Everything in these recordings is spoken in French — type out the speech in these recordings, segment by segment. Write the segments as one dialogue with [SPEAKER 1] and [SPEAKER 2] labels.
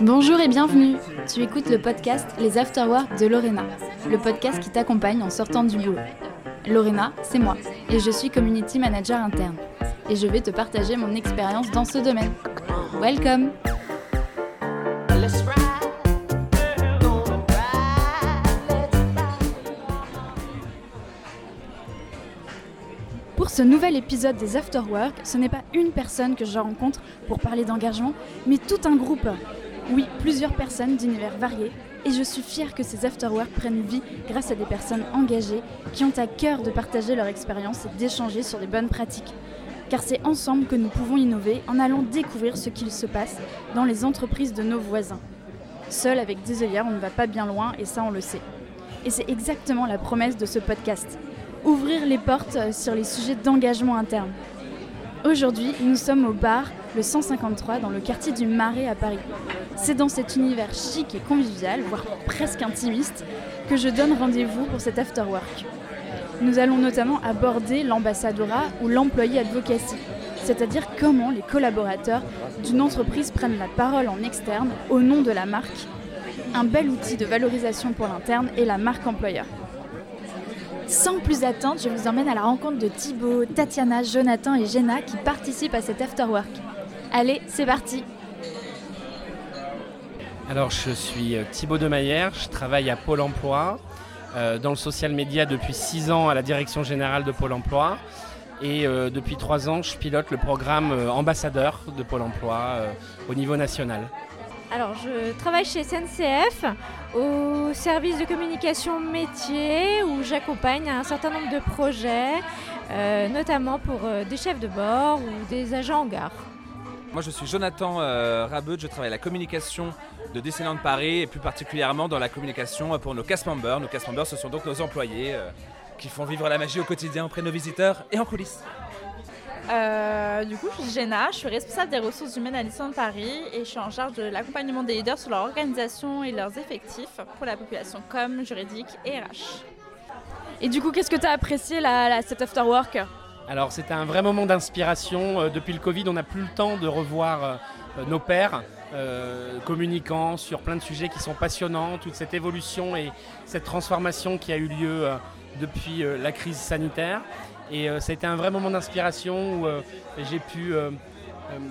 [SPEAKER 1] Bonjour et bienvenue. Tu écoutes le podcast Les Afterwork de Lorena, le podcast qui t'accompagne en sortant du boulot. Lorena, c'est moi, et je suis community manager interne. Et je vais te partager mon expérience dans ce domaine. Welcome Pour ce nouvel épisode des Afterwork, ce n'est pas une personne que je rencontre pour parler d'engagement, mais tout un groupe. Oui, plusieurs personnes d'univers variés, et je suis fière que ces Afterwork prennent vie grâce à des personnes engagées qui ont à cœur de partager leur expérience et d'échanger sur les bonnes pratiques. Car c'est ensemble que nous pouvons innover en allant découvrir ce qu'il se passe dans les entreprises de nos voisins. Seul avec des œillères, on ne va pas bien loin et ça on le sait. Et c'est exactement la promesse de ce podcast. Ouvrir les portes sur les sujets d'engagement interne. Aujourd'hui, nous sommes au bar le 153 dans le quartier du Marais à Paris. C'est dans cet univers chic et convivial, voire presque intimiste, que je donne rendez-vous pour cet afterwork. Nous allons notamment aborder l'ambassadora ou l'employé advocacy, c'est-à-dire comment les collaborateurs d'une entreprise prennent la parole en externe au nom de la marque, un bel outil de valorisation pour l'interne et la marque employeur. Sans plus attendre, je vous emmène à la rencontre de Thibaut, Tatiana, Jonathan et Jenna qui participent à cet afterwork. Allez, c'est parti
[SPEAKER 2] Alors, je suis euh, Thibaut Demaillère, je travaille à Pôle emploi, euh, dans le social media depuis 6 ans à la direction générale de Pôle emploi. Et euh, depuis 3 ans, je pilote le programme ambassadeur de Pôle emploi au niveau national.
[SPEAKER 3] Alors, je travaille chez SNCF au service de communication métier où j'accompagne un certain nombre de projets, euh, notamment pour euh, des chefs de bord ou des agents en gare.
[SPEAKER 4] Moi, je suis Jonathan euh, je travaille à la communication de Disneyland Paris et plus particulièrement dans la communication pour nos cast members. Nos cast members, ce sont donc nos employés euh, qui font vivre la magie au quotidien auprès de nos visiteurs et en coulisses.
[SPEAKER 5] Euh, du coup, je suis Jenna, je suis responsable des ressources humaines à Disneyland Paris et je suis en charge de l'accompagnement des leaders sur leur organisation et leurs effectifs pour la population com, juridique et RH.
[SPEAKER 1] Et du coup, qu'est-ce que tu as apprécié là, là, cet afterwork?
[SPEAKER 2] Alors, c'était un vrai moment d'inspiration. Euh, depuis le Covid, on n'a plus le temps de revoir euh, nos pairs. Euh, communiquant sur plein de sujets qui sont passionnants, toute cette évolution et cette transformation qui a eu lieu euh, depuis euh, la crise sanitaire. Et ça a été un vrai moment d'inspiration où j'ai pu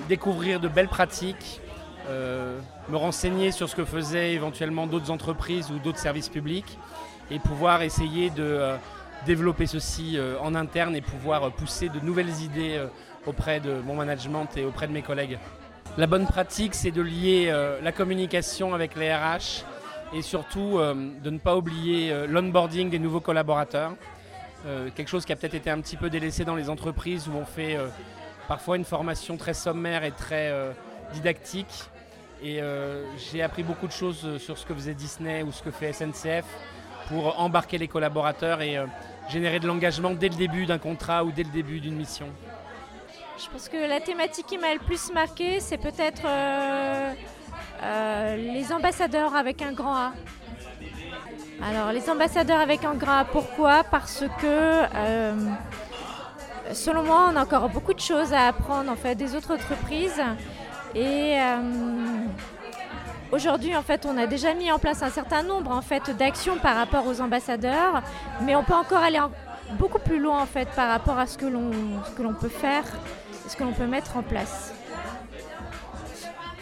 [SPEAKER 2] découvrir de belles pratiques, me renseigner sur ce que faisaient éventuellement d'autres entreprises ou d'autres services publics et pouvoir essayer de développer ceci en interne et pouvoir pousser de nouvelles idées auprès de mon management et auprès de mes collègues. La bonne pratique, c'est de lier euh, la communication avec les RH et surtout euh, de ne pas oublier euh, l'onboarding des nouveaux collaborateurs. Quelque chose qui a peut-être été un petit peu délaissé dans les entreprises où on fait parfois une formation très sommaire et très didactique. Et j'ai appris beaucoup de choses sur ce que faisait Disney ou ce que fait SNCF pour embarquer les collaborateurs et générer de l'engagement dès le début d'un contrat ou dès le début d'une mission.
[SPEAKER 3] Je pense que la thématique qui m'a le plus marqué, c'est peut-être euh, euh, les ambassadeurs avec un grand A. Alors, les ambassadeurs avec un grand A, pourquoi? Parce que, euh, selon moi, on a encore beaucoup de choses à apprendre en fait, des autres entreprises. Et aujourd'hui, en fait, on a déjà mis en place un certain nombre en fait, d'actions par rapport aux ambassadeurs, mais on peut encore aller beaucoup plus loin en fait, par rapport à ce que l'on peut faire, ce que l'on peut mettre en place.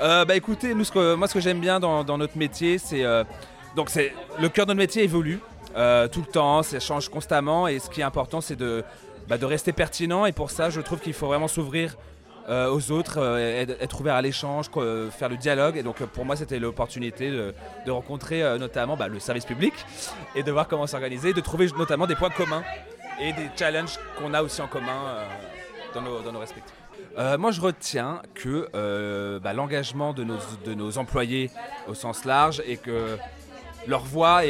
[SPEAKER 4] Euh, bah écoutez, moi ce que j'aime bien dans, notre métier, c'est euh, donc le cœur de notre métier évolue euh, tout le temps, ça change constamment et ce qui est important, c'est de, bah, de rester pertinent et pour ça, je trouve qu'il faut vraiment s'ouvrir aux autres, être, ouvert à l'échange, faire le dialogue et donc pour moi, c'était l'opportunité de, rencontrer notamment bah, le service public et de voir comment s'organiser, de trouver notamment des points communs et des challenges qu'on a aussi en commun dans, nos, dans nos respectifs. Euh, moi, je retiens que euh, bah, l'engagement de nos, employés au sens large et que leur voix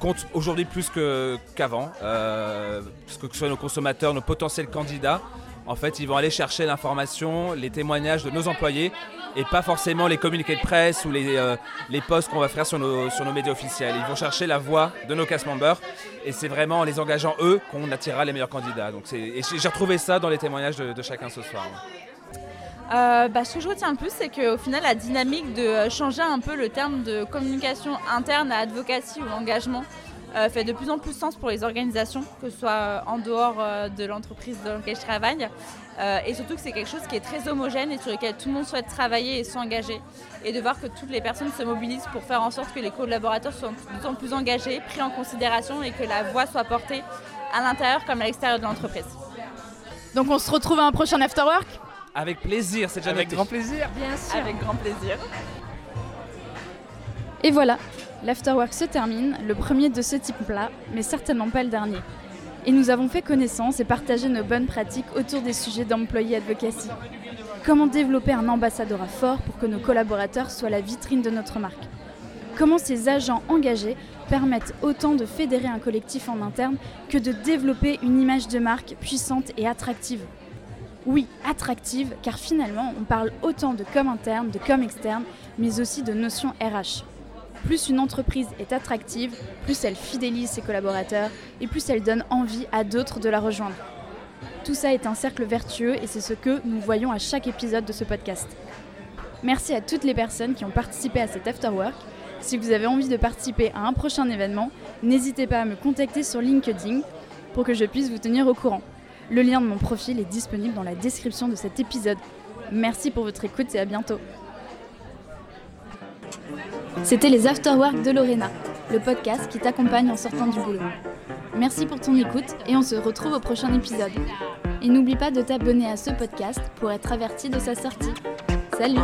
[SPEAKER 4] compte aujourd'hui plus qu'avant. euh, que ce soit nos consommateurs, nos potentiels candidats, en fait, ils vont aller chercher l'information, les témoignages de nos employés et pas forcément les communiqués de presse ou les, euh, posts qu'on va faire sur nos, médias officiels. Ils vont chercher la voix de nos cast members et c'est vraiment en les engageant eux qu'on attirera les meilleurs candidats. Et j'ai retrouvé ça dans les témoignages de, chacun ce soir.
[SPEAKER 5] Euh, bah, ce que je retiens le plus, c'est qu'au final, la dynamique de changer un peu le terme de communication interne à advocacy ou engagement euh, fait de plus en plus sens pour les organisations, que ce soit en dehors de l'entreprise dans laquelle je travaille. et surtout que c'est quelque chose qui est très homogène et sur lequel tout le monde souhaite travailler et s'engager. Et de voir que toutes les personnes se mobilisent pour faire en sorte que les collaborateurs soient de plus en plus engagés, pris en considération et que la voix soit portée à l'intérieur comme à l'extérieur de l'entreprise.
[SPEAKER 1] Donc on se retrouve à un prochain Afterwork?
[SPEAKER 4] Avec plaisir, c'est déjà
[SPEAKER 2] Avec grand plaisir.
[SPEAKER 3] Bien sûr.
[SPEAKER 5] Avec grand plaisir.
[SPEAKER 1] Et voilà, l'Afterwork se termine, le premier de ce type-là, mais certainement pas le dernier. Et nous avons fait connaissance et partagé nos bonnes pratiques autour des sujets d'employé advocacy. Comment développer un ambassadeur fort pour que nos collaborateurs soient la vitrine de notre marque? Comment ces agents engagés permettent autant de fédérer un collectif en interne que de développer une image de marque puissante et attractive? Oui, attractive, car finalement, on parle autant de com interne, de com externe, mais aussi de notions RH. Plus une entreprise est attractive, plus elle fidélise ses collaborateurs et plus elle donne envie à d'autres de la rejoindre. Tout ça est un cercle vertueux et c'est ce que nous voyons à chaque épisode de ce podcast. Merci à toutes les personnes qui ont participé à cet afterwork. Si vous avez envie de participer à un prochain événement, n'hésitez pas à me contacter sur LinkedIn pour que je puisse vous tenir au courant. Le lien de mon profil est disponible dans la description de cet épisode. Merci pour votre écoute et à bientôt. C'était les Afterwork de Lorena, le podcast qui t'accompagne en sortant du boulot. Merci pour ton écoute et on se retrouve au prochain épisode. Et n'oublie pas de t'abonner à ce podcast pour être averti de sa sortie. Salut